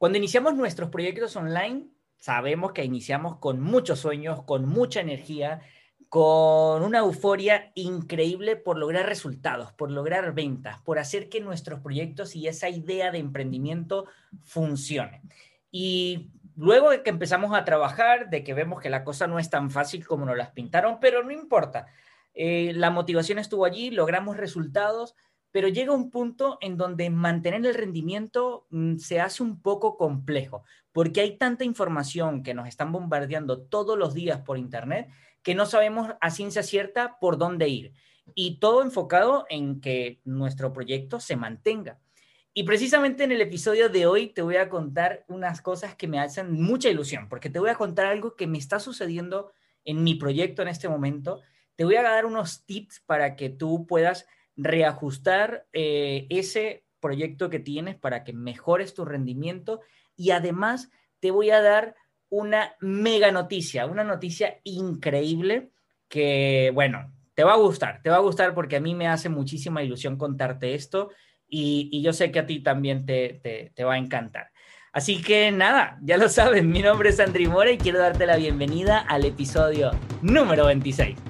Cuando iniciamos nuestros proyectos online, sabemos que iniciamos con muchos sueños, con mucha energía, con una euforia increíble por lograr resultados, por lograr ventas, por hacer que nuestros proyectos y esa idea de emprendimiento funcione. Y luego de que empezamos a trabajar, de que vemos que la cosa no es tan fácil como nos las pintaron, pero no importa. Eh, la motivación estuvo allí, logramos resultados, pero llega un punto en donde mantener el rendimiento mm, se hace un poco complejo, porque hay tanta información que nos están bombardeando todos los días por Internet que no sabemos a ciencia cierta por dónde ir. Y todo enfocado en que nuestro proyecto se mantenga. Y precisamente en el episodio de hoy te voy a contar unas cosas que me hacen mucha ilusión, porque te voy a contar algo que me está sucediendo en mi proyecto en este momento. Te voy a dar unos tips para que tú puedas reajustar eh, ese proyecto que tienes para que mejores tu rendimiento y además te voy a dar una mega noticia, una noticia increíble que, bueno, te va a gustar, te va a gustar porque a mí me hace muchísima ilusión contarte esto y, yo sé que a ti también te, te, va a encantar. Así que nada, ya lo sabes, mi nombre es Andri Mora y quiero darte la bienvenida al episodio número 26.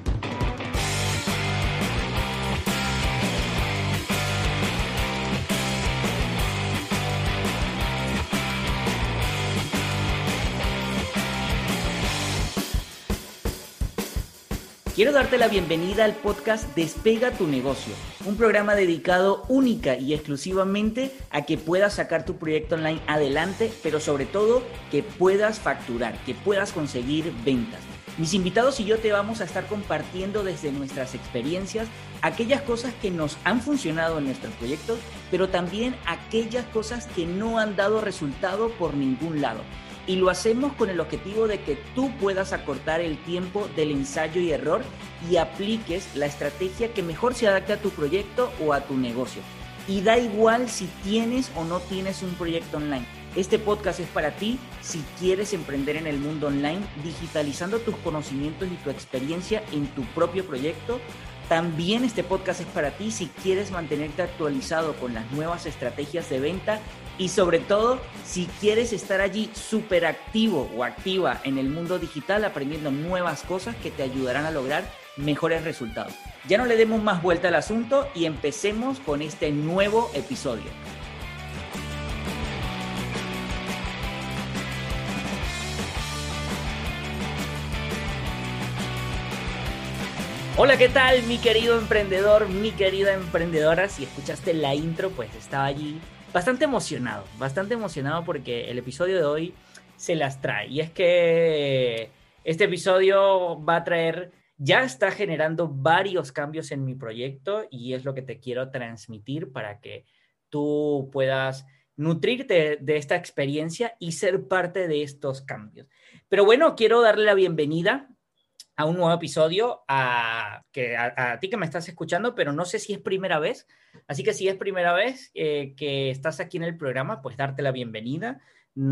Quiero darte la bienvenida al podcast Despega tu negocio, un programa dedicado única y exclusivamente a que puedas sacar tu proyecto online adelante, pero sobre todo que puedas facturar, que puedas conseguir ventas. Mis invitados y yo te vamos a estar compartiendo desde nuestras experiencias aquellas cosas que nos han funcionado en nuestros proyectos, pero también aquellas cosas que no han dado resultado por ningún lado y lo hacemos con el objetivo de que tú puedas acortar el tiempo del ensayo y error y apliques la estrategia que mejor se adapte a tu proyecto o a tu negocio. Y da igual si tienes o no tienes un proyecto online. Este podcast es para ti si quieres emprender en el mundo online, digitalizando tus conocimientos y tu experiencia en tu propio proyecto. También este podcast es para ti si quieres mantenerte actualizado con las nuevas estrategias de venta y sobre todo, si quieres estar allí súper activo o activa en el mundo digital, aprendiendo nuevas cosas que te ayudarán a lograr mejores resultados. Ya no le demos más vuelta al asunto y empecemos con este nuevo episodio. Hola, ¿qué tal mi querido emprendedor, mi querida emprendedora? Si escuchaste la intro, pues estaba allí bastante emocionado, bastante emocionado porque el episodio de hoy se las trae. Y es que este episodio va a traer, ya está generando varios cambios en mi proyecto y es lo que te quiero transmitir para que tú puedas nutrirte de esta experiencia y ser parte de estos cambios. Pero bueno, quiero darle la bienvenida a un nuevo episodio a, que, a, ti que me estás escuchando, pero no sé si es primera vez. Así que si es primera vez eh, que estás aquí en el programa, pues darte la bienvenida,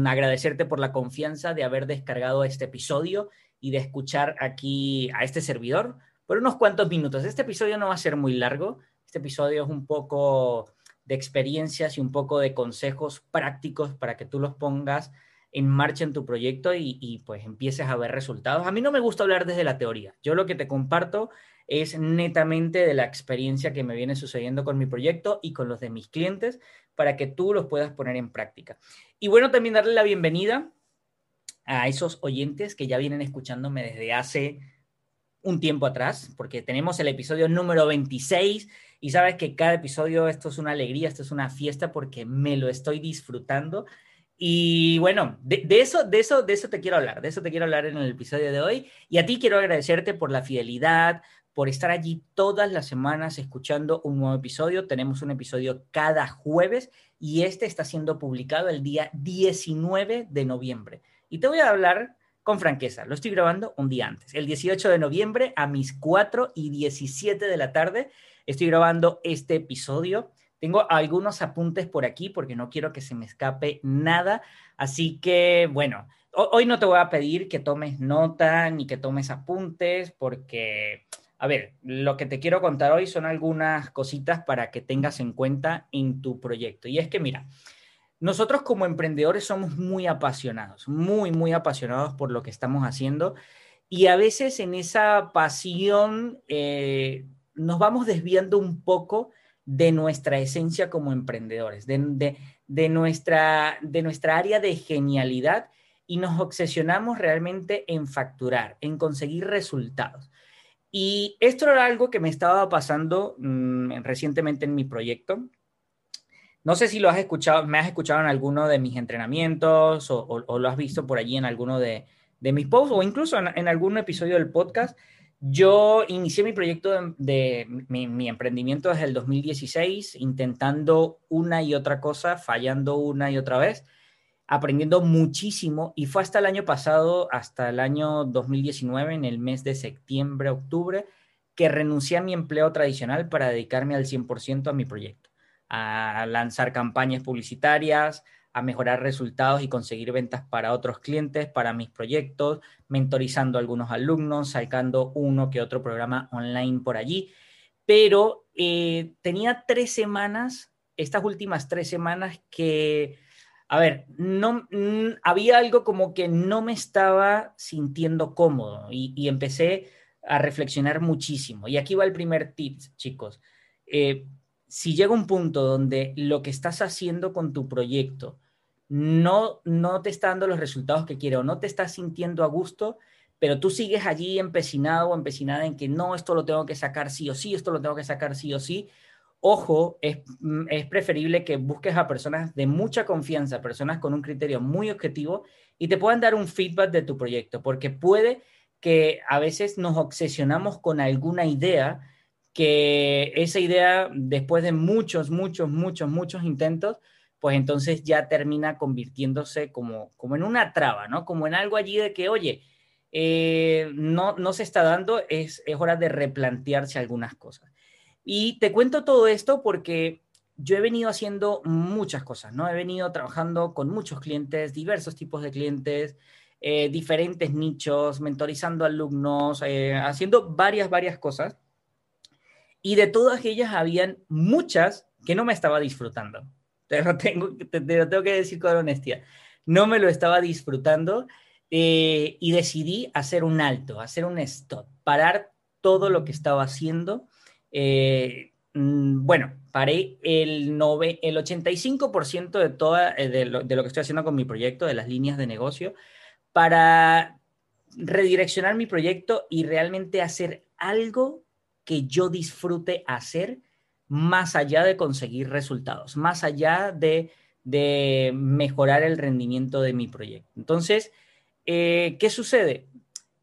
agradecerte por la confianza de haber descargado este episodio y de escuchar aquí a este servidor por unos cuantos minutos. Este episodio no va a ser muy largo, este episodio es un poco de experiencias y un poco de consejos prácticos para que tú los pongas en marcha en tu proyecto y, pues empieces a ver resultados. A mí no me gusta hablar desde la teoría. Yo lo que te comparto es netamente de la experiencia que me viene sucediendo con mi proyecto y con los de mis clientes para que tú los puedas poner en práctica. Y bueno, también darle la bienvenida a esos oyentes que ya vienen escuchándome desde hace un tiempo atrás, porque tenemos el episodio número 26 y sabes que cada episodio esto es una alegría, esto es una fiesta porque me lo estoy disfrutando y bueno, de, eso, de, eso, de eso te quiero hablar, de eso te quiero hablar en el episodio de hoy. Y a ti quiero agradecerte por la fidelidad, por estar allí todas las semanas escuchando un nuevo episodio. Tenemos un episodio cada jueves y este está siendo publicado el día 19 de noviembre. Y te voy a hablar con franqueza, lo estoy grabando un día antes. El 18 de noviembre a mis 4 y 17 de la tarde estoy grabando este episodio. Tengo algunos apuntes por aquí porque no quiero que se me escape nada. Así que, bueno, hoy no te voy a pedir que tomes nota ni que tomes apuntes porque, a ver, lo que te quiero contar hoy son algunas cositas para que tengas en cuenta en tu proyecto. Y es que, mira, nosotros como emprendedores somos muy apasionados, muy, muy apasionados por lo que estamos haciendo y a veces en esa pasión eh, nos vamos desviando un poco de nuestra esencia como emprendedores, de, nuestra, de nuestra área de genialidad y nos obsesionamos realmente en facturar, en conseguir resultados. Y esto era algo que me estaba pasando mm, recientemente en mi proyecto. No sé si lo has escuchado, me has escuchado en alguno de mis entrenamientos o, lo has visto por allí en alguno de, mis posts o incluso en, algún episodio del podcast. Yo inicié mi proyecto de, mi, mi, emprendimiento desde el 2016, intentando una y otra cosa, fallando una y otra vez aprendiendo muchísimo y fue hasta el año pasado, hasta el año 2019, en el mes de septiembre, octubre, que renuncié a mi empleo tradicional para dedicarme al 100% a mi proyecto, a lanzar campañas publicitarias, a mejorar resultados y conseguir ventas para otros clientes, para mis proyectos, mentorizando algunos alumnos, sacando uno que otro programa online por allí. Pero eh, tenía tres semanas, estas últimas tres semanas que a ver, no, había algo como que no me estaba sintiendo cómodo y, empecé a reflexionar muchísimo. Y aquí va el primer tip, chicos. Eh, si llega un punto donde lo que estás haciendo con tu proyecto no, no te está dando los resultados que quieres o no te estás sintiendo a gusto, pero tú sigues allí empecinado o empecinada en que no, esto lo tengo que sacar sí o sí, esto lo tengo que sacar sí o sí, Ojo, mm, es, preferible que busques a personas de mucha confianza, personas con un criterio muy objetivo y te puedan dar un feedback de tu proyecto, porque puede que a veces nos obsesionamos con alguna idea, que esa idea, después de muchos, muchos, muchos, muchos intentos, pues entonces ya termina convirtiéndose como, como en una traba, ¿no? Como en algo allí de que, oye, eh, no, no se está dando, es, es hora de replantearse algunas cosas. Y te cuento todo esto porque yo he venido haciendo muchas cosas, ¿no? He venido trabajando con muchos clientes, diversos tipos de clientes, eh, diferentes nichos, mentorizando alumnos, eh, haciendo varias, varias cosas. Y de todas ellas habían muchas que no me estaba disfrutando. Te lo tengo, te, lo tengo que decir con honestidad. No me lo estaba disfrutando eh, y decidí hacer un alto, hacer un stop, parar todo lo que estaba haciendo eh, mm, bueno, paré el, el 85% de, toda, eh, de lo, de lo que estoy haciendo con mi proyecto, de las líneas de negocio, para redireccionar mi proyecto y realmente hacer algo que yo disfrute hacer más allá de conseguir resultados, más allá de, de mejorar el rendimiento de mi proyecto. Entonces, eh, ¿qué sucede?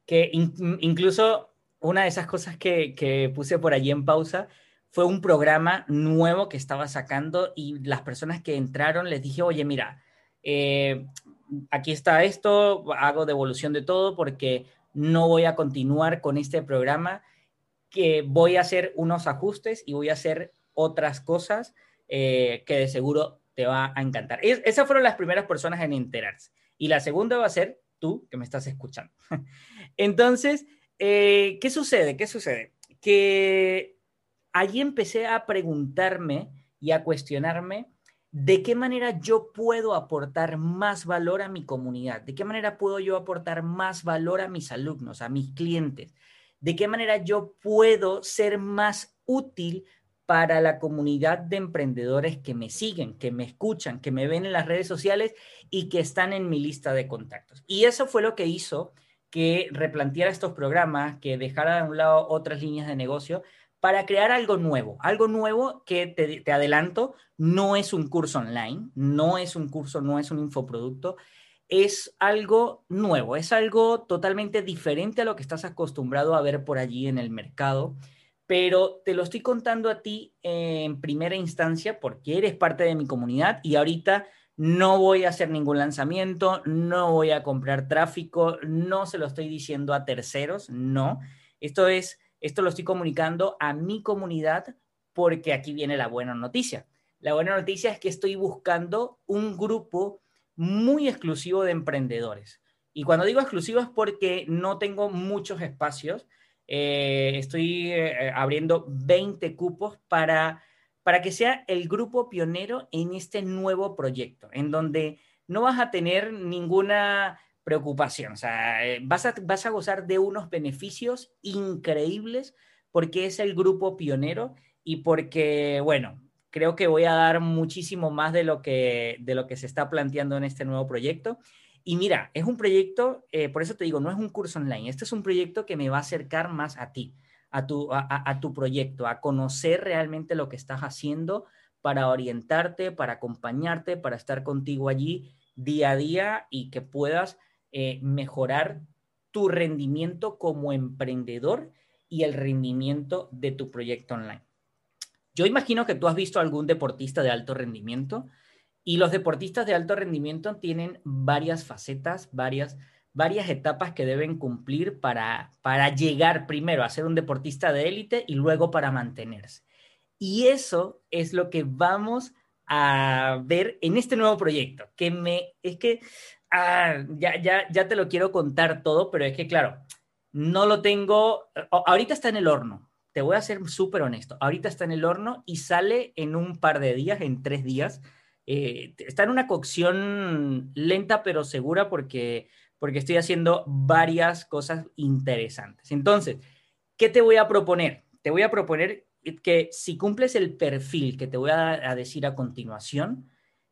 Que incluso una de esas cosas que, puse por allí en pausa fue un programa nuevo que estaba sacando y las personas que entraron les dije, oye, mira, eh, aquí está esto, hago devolución de todo porque no voy a continuar con este programa, que voy a hacer unos ajustes y voy a hacer otras cosas eh, que de seguro te va a encantar. esas fueron las primeras personas en enterarse. Y la segunda va a ser tú que me estás escuchando. Entonces, eh, ¿qué sucede? ¿Qué sucede? Que allí empecé a preguntarme y a cuestionarme de qué manera yo puedo aportar más valor a mi comunidad, de qué manera puedo yo aportar más valor a mis alumnos, a mis clientes, de qué manera yo puedo ser más útil para la comunidad de emprendedores que me siguen, que me escuchan, que me ven en las redes sociales y que están en mi lista de contactos. Y eso fue lo que hizo que replanteara estos programas, que dejara de un lado otras líneas de negocio para crear algo nuevo, algo nuevo que te, adelanto, no es un curso online, no es un curso, no es un infoproducto, es algo nuevo, es algo totalmente diferente a lo que estás acostumbrado a ver por allí en el mercado, pero te lo estoy contando a ti en primera instancia porque eres parte de mi comunidad y ahorita no voy a hacer ningún lanzamiento, no voy a comprar tráfico, no se lo estoy diciendo a terceros, no. Esto es, esto lo estoy comunicando a mi comunidad porque aquí viene la buena noticia. La buena noticia es que estoy buscando un grupo muy exclusivo de emprendedores. Y cuando digo exclusivo es porque no tengo muchos espacios. Eh, estoy eh, abriendo 20 cupos para para que sea el grupo pionero en este nuevo proyecto, en donde no vas a tener ninguna preocupación, o sea, eh, vas a, vas a gozar de unos beneficios increíbles porque es el grupo pionero y porque, bueno, creo que voy a dar muchísimo más de lo que, de lo que se está planteando en este nuevo proyecto. Y mira, es un proyecto, eh, por eso te digo, no es un curso online, este es un proyecto que me va a acercar más a ti, a tu, a, tu proyecto, a conocer realmente lo que estás haciendo para orientarte, para acompañarte, para estar contigo allí día a día y que puedas eh, mejorar tu rendimiento como emprendedor y el rendimiento de tu proyecto online. Yo imagino que tú has visto algún deportista de alto rendimiento y los deportistas de alto rendimiento tienen varias facetas, varias, varias etapas que deben cumplir para, para llegar primero a ser un deportista de élite y luego para mantenerse. Y eso es lo que vamos a ver en este nuevo proyecto, que me, es que, ah, ya, ya, ya te lo quiero contar todo, pero es que, claro, no lo tengo, ahorita está en el horno, te voy a ser súper honesto, ahorita está en el horno y sale en un par de días, en tres días. Eh, está en una cocción lenta pero segura porque, porque estoy haciendo varias cosas interesantes. Entonces, ¿qué te voy a proponer? Te voy a proponer que si cumples el perfil que te voy a, a decir a continuación,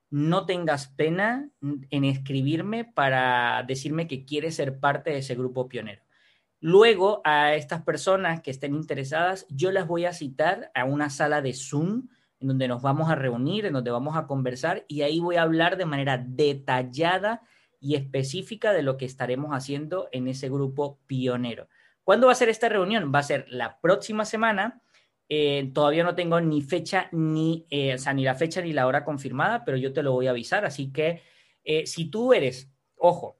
no tengas pena en escribirme para decirme que quieres ser parte de ese grupo pionero. Luego, a estas personas que estén interesadas, yo las voy a citar a una sala de Zoom en donde nos vamos a reunir, en donde vamos a conversar y ahí voy a hablar de manera detallada y específica de lo que estaremos haciendo en ese grupo pionero. ¿Cuándo va a ser esta reunión? Va a ser la próxima semana. Eh, todavía no tengo ni fecha ni, eh, ni la fecha ni la hora confirmada, pero yo te lo voy a avisar. Así que eh, si tú eres, ojo,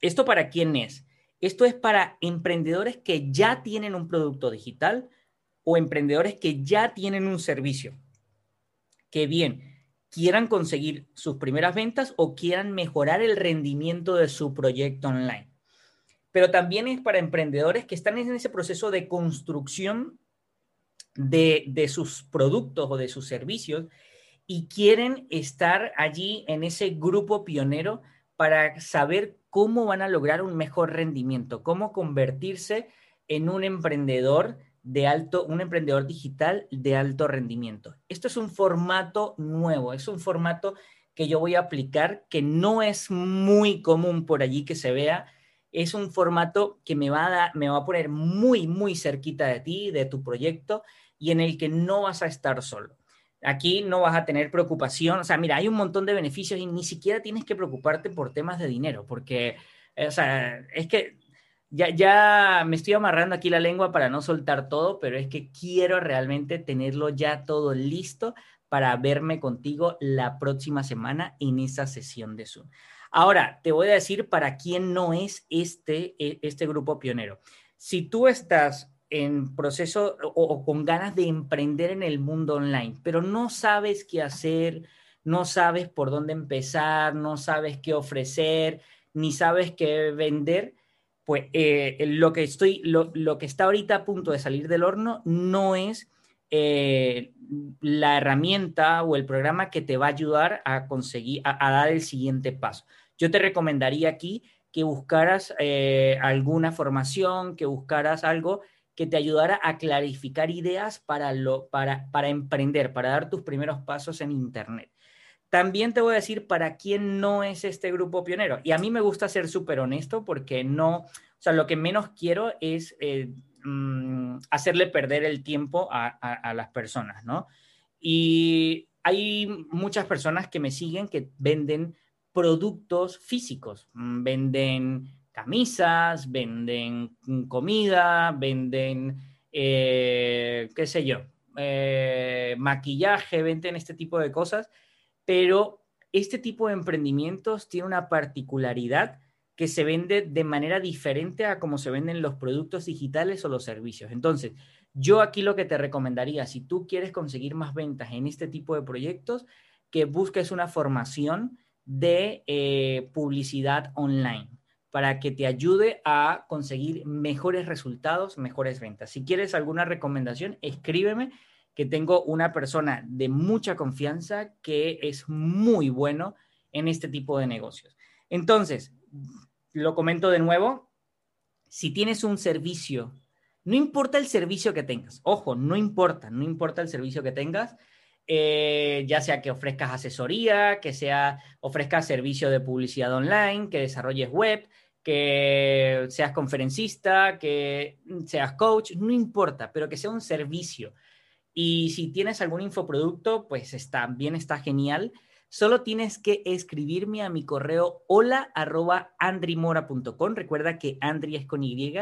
¿esto para quién es? Esto es para emprendedores que ya tienen un producto digital o emprendedores que ya tienen un servicio, que bien quieran conseguir sus primeras ventas o quieran mejorar el rendimiento de su proyecto online. Pero también es para emprendedores que están en ese proceso de construcción de, de sus productos o de sus servicios y quieren estar allí en ese grupo pionero para saber cómo van a lograr un mejor rendimiento, cómo convertirse en un emprendedor de alto, un emprendedor digital de alto rendimiento. Esto es un formato nuevo, es un formato que yo voy a aplicar que no es muy común por allí que se vea. Es un formato que me va a, me va a poner muy, muy cerquita de ti, de tu proyecto, y en el que no vas a estar solo. Aquí no vas a tener preocupación. O sea, mira, hay un montón de beneficios y ni siquiera tienes que preocuparte por temas de dinero, porque, eh, o sea, es que ya, ya me estoy amarrando aquí la lengua para no soltar todo, pero es que quiero realmente tenerlo ya todo listo para verme contigo la próxima semana en esa sesión de Zoom. Ahora, te voy a decir para quién no es este, e, este grupo pionero. Si tú estás en proceso o, con ganas de emprender en el mundo online, pero no sabes qué hacer, no sabes por dónde empezar, no sabes qué ofrecer, ni sabes qué vender, pues eh, lo, que estoy, lo, que está ahorita a punto de salir del horno no es eh, la herramienta o el programa que te va a ayudar a conseguir, a, dar el siguiente paso. Yo te recomendaría aquí que buscaras eh, alguna formación, que buscaras algo que te ayudara a clarificar ideas para, lo, para, para emprender, para dar tus primeros pasos en Internet. También te voy a decir para quién no es este grupo pionero. Y a mí me gusta ser súper honesto porque no, o sea, lo que menos quiero es eh, mm, hacerle perder el tiempo a, a las personas, ¿no? Y hay muchas personas que me siguen que venden productos físicos, mm, venden camisas, venden comida, venden, eh, qué sé yo, eh, maquillaje, venden este tipo de cosas, pero este tipo de emprendimientos tiene una particularidad que se vende de manera diferente a cómo se venden los productos digitales o los servicios. Entonces, yo aquí lo que te recomendaría, si tú quieres conseguir más ventas en este tipo de proyectos, que busques una formación de eh, publicidad online para que te ayude a conseguir mejores resultados, mejores ventas. Si quieres alguna recomendación, escríbeme que tengo una persona de mucha confianza que es muy bueno en este tipo de negocios. Entonces, lo comento de nuevo, si tienes un servicio, no importa el servicio que tengas, ojo, no importa, no importa el servicio que tengas, eh, ya sea que ofrezcas asesoría, que sea ofrezcas servicio de publicidad online, que desarrolles web, que seas conferencista, que seas coach, no importa, pero que sea un servicio. Y si tienes algún infoproducto, pues está está genial. Solo tienes que escribirme a mi correo hola. Recuerda que Andri es con Y.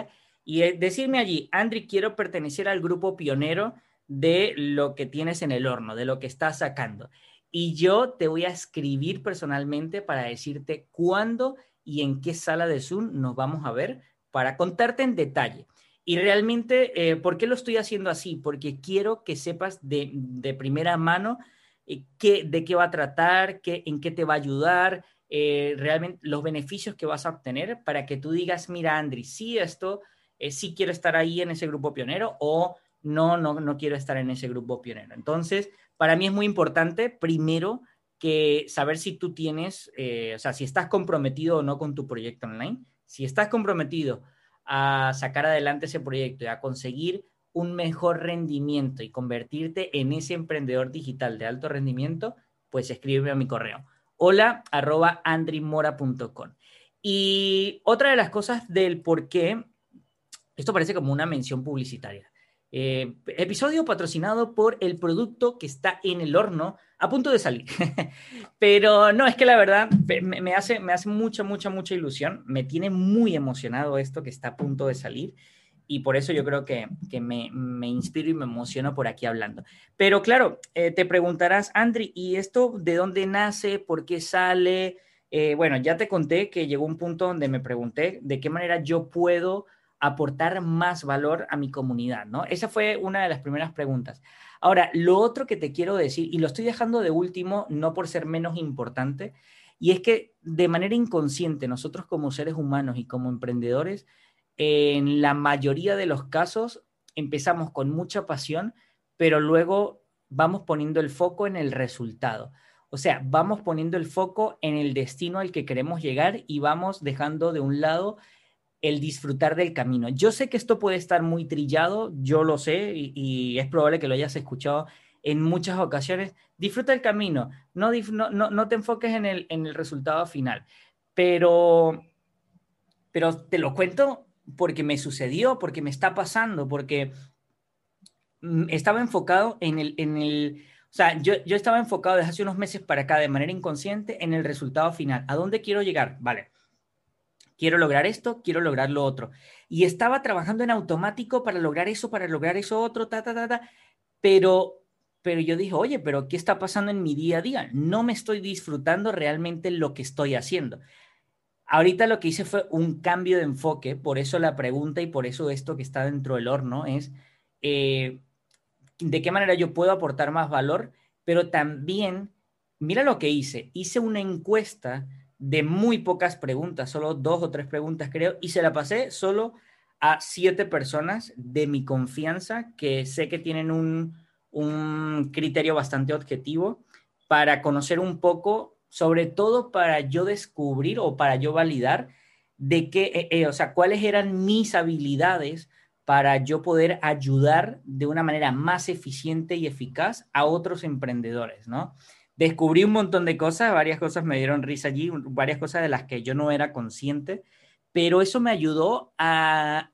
Y eh, decirme allí, Andri, quiero pertenecer al grupo pionero de lo que tienes en el horno, de lo que estás sacando. Y yo te voy a escribir personalmente para decirte cuándo y en qué sala de Zoom nos vamos a ver para contarte en detalle. Y realmente, eh, ¿por qué lo estoy haciendo así? Porque quiero que sepas de, primera mano eh, qué, de qué va a tratar, qué, en qué te va a ayudar, eh, realmente los beneficios que vas a obtener para que tú digas, mira, Andri, sí, esto, sí quiero estar ahí en ese grupo pionero o no, no, no quiero estar en ese grupo pionero. Entonces, para mí es muy importante, primero, que saber si tú tienes, o sea, si estás comprometido o no con tu proyecto online. Si estás comprometido a sacar adelante ese proyecto y a conseguir un mejor rendimiento y convertirte en ese emprendedor digital de alto rendimiento, pues escríbeme a mi correo. Hola andrimora.com. Y otra de las cosas del por qué, esto parece como una mención publicitaria. Eh, episodio patrocinado por el producto que está en el horno a punto de salir. Pero no, es que la verdad me, hace, me hace mucha, mucha, mucha ilusión. Me tiene muy emocionado esto que está a punto de salir. Y por eso yo creo que, me, inspiro y me emociono por aquí hablando. Pero claro, eh, te preguntarás, Andri, ¿y esto de dónde nace? ¿Por qué sale? Eh, bueno, ya te conté que llegó un punto donde me pregunté de qué manera yo puedo aportar más valor a mi comunidad, ¿no? Esa fue una de las primeras preguntas. Ahora, lo otro que te quiero decir, y lo estoy dejando de último, no por ser menos importante, y es que de manera inconsciente nosotros como seres humanos y como emprendedores, en la mayoría de los casos empezamos con mucha pasión, pero luego vamos poniendo el foco en el resultado. O sea, vamos poniendo el foco en el destino al que queremos llegar y vamos dejando de un lado el disfrutar del camino. Yo sé que esto puede estar muy trillado, yo lo sé y, es probable que lo hayas escuchado en muchas ocasiones. Disfruta el camino, no, no, no te enfoques en el, en el resultado final, pero, pero te lo cuento porque me sucedió, porque me está pasando, porque mm, estaba enfocado en el, en el o sea, yo, yo estaba enfocado desde hace unos meses para acá de manera inconsciente en el resultado final. ¿A dónde quiero llegar? Vale quiero lograr esto, quiero lograr lo otro. Y estaba trabajando en automático para lograr eso, para lograr eso otro, ta, ta, ta, ta. Pero, pero yo dije, oye, pero ¿qué está pasando en mi día a día? No me estoy disfrutando realmente lo que estoy haciendo. Ahorita lo que hice fue un cambio de enfoque, por eso la pregunta y por eso esto que está dentro del horno es, eh, ¿de qué manera yo puedo aportar más valor? Pero también, mira lo que hice, hice una encuesta de muy pocas preguntas, solo dos o tres preguntas creo, y se la pasé solo a siete personas de mi confianza que sé que tienen un, criterio bastante objetivo para conocer un poco, sobre todo para yo descubrir o para yo validar de qué, eh, eh, o sea, cuáles eran mis habilidades para yo poder ayudar de una manera más eficiente y eficaz a otros emprendedores, ¿no? Descubrí un montón de cosas, varias cosas me dieron risa allí, varias cosas de las que yo no era consciente, pero eso me ayudó a,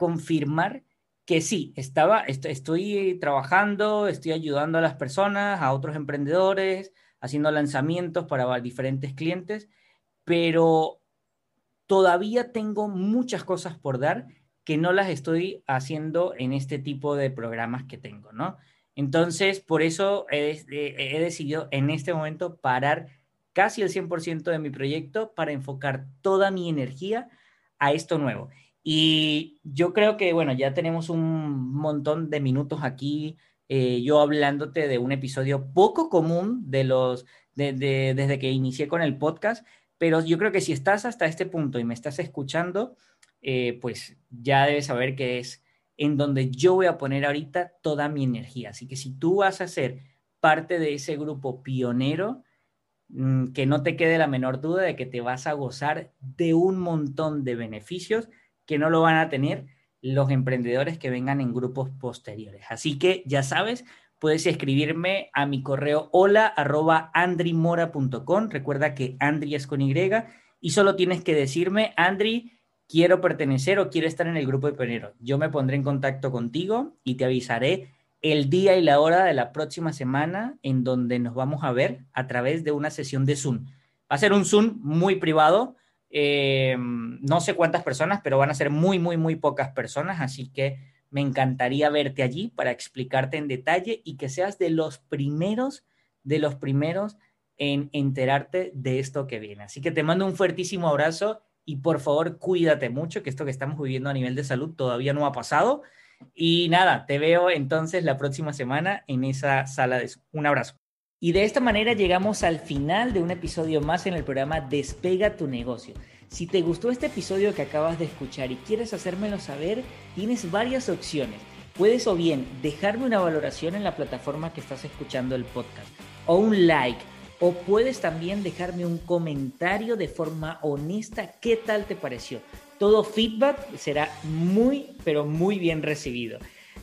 confirmar que sí, estaba, estoy trabajando, estoy ayudando a las personas, a otros emprendedores, haciendo lanzamientos para diferentes clientes, pero todavía tengo muchas cosas por dar que no las estoy haciendo en este tipo de programas que tengo, ¿no? Entonces, por eso he, decidido en este momento parar casi el 100% de mi proyecto para enfocar toda mi energía a esto nuevo. Y yo creo que, bueno, ya tenemos un montón de minutos aquí, eh, yo hablándote de un episodio poco común de los, desde que inicié con el podcast, pero yo creo que si estás hasta este punto y me estás escuchando, eh, pues ya debes saber que es en donde yo voy a poner ahorita toda mi energía. Así que si tú vas a ser parte de ese grupo pionero, mm, que no te quede la menor duda de que te vas a gozar de un montón de beneficios que no lo van a tener los emprendedores que vengan en grupos posteriores. Así que ya sabes, puedes escribirme a mi correo hola arroba andrimora.com. Recuerda que Andri es con Y y solo tienes que decirme, Andri, quiero pertenecer o quiero estar en el grupo de pioneros. Yo me pondré en contacto contigo y te avisaré el día y la hora de la próxima semana en donde nos vamos a ver a través de una sesión de Zoom. Va a ser un Zoom muy privado, eh, no sé cuántas personas, pero van a ser muy, muy, muy pocas personas, así que me encantaría verte allí para explicarte en detalle y que seas de los primeros, de los primeros en enterarte de esto que viene. Así que te mando un fuertísimo abrazo y por favor cuídate mucho, que esto que estamos viviendo a nivel de salud todavía no ha pasado. Y nada, te veo entonces la próxima semana en esa sala de... Un abrazo. Y de esta manera llegamos al final de un episodio más en el programa Despega tu negocio. Si te gustó este episodio que acabas de escuchar y quieres hacérmelo saber, tienes varias opciones. Puedes o bien dejarme una valoración en la plataforma que estás escuchando el podcast, o un like, o puedes también dejarme un comentario de forma honesta qué tal te pareció. Todo feedback será muy, pero muy bien recibido.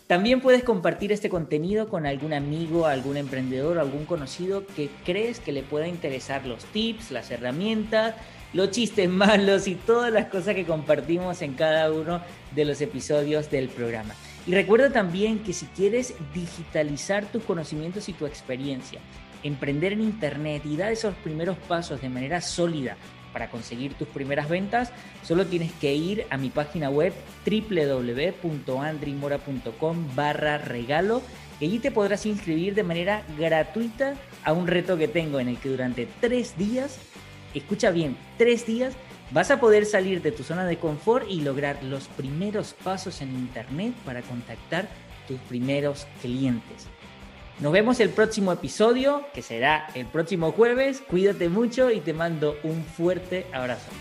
También puedes compartir este contenido con algún amigo, algún emprendedor, algún conocido que crees que le pueda interesar los tips, las herramientas, los chistes malos y todas las cosas que compartimos en cada uno de los episodios del programa. Y recuerda también que si quieres digitalizar tus conocimientos y tu experiencia, emprender en Internet y dar esos primeros pasos de manera sólida para conseguir tus primeras ventas, solo tienes que ir a mi página web www.andrimora.com barra regalo y allí te podrás inscribir de manera gratuita a un reto que tengo en el que durante tres días, escucha bien, tres días, vas a poder salir de tu zona de confort y lograr los primeros pasos en Internet para contactar tus primeros clientes. Nos vemos el próximo episodio, que será el próximo jueves. Cuídate mucho y te mando un fuerte abrazo.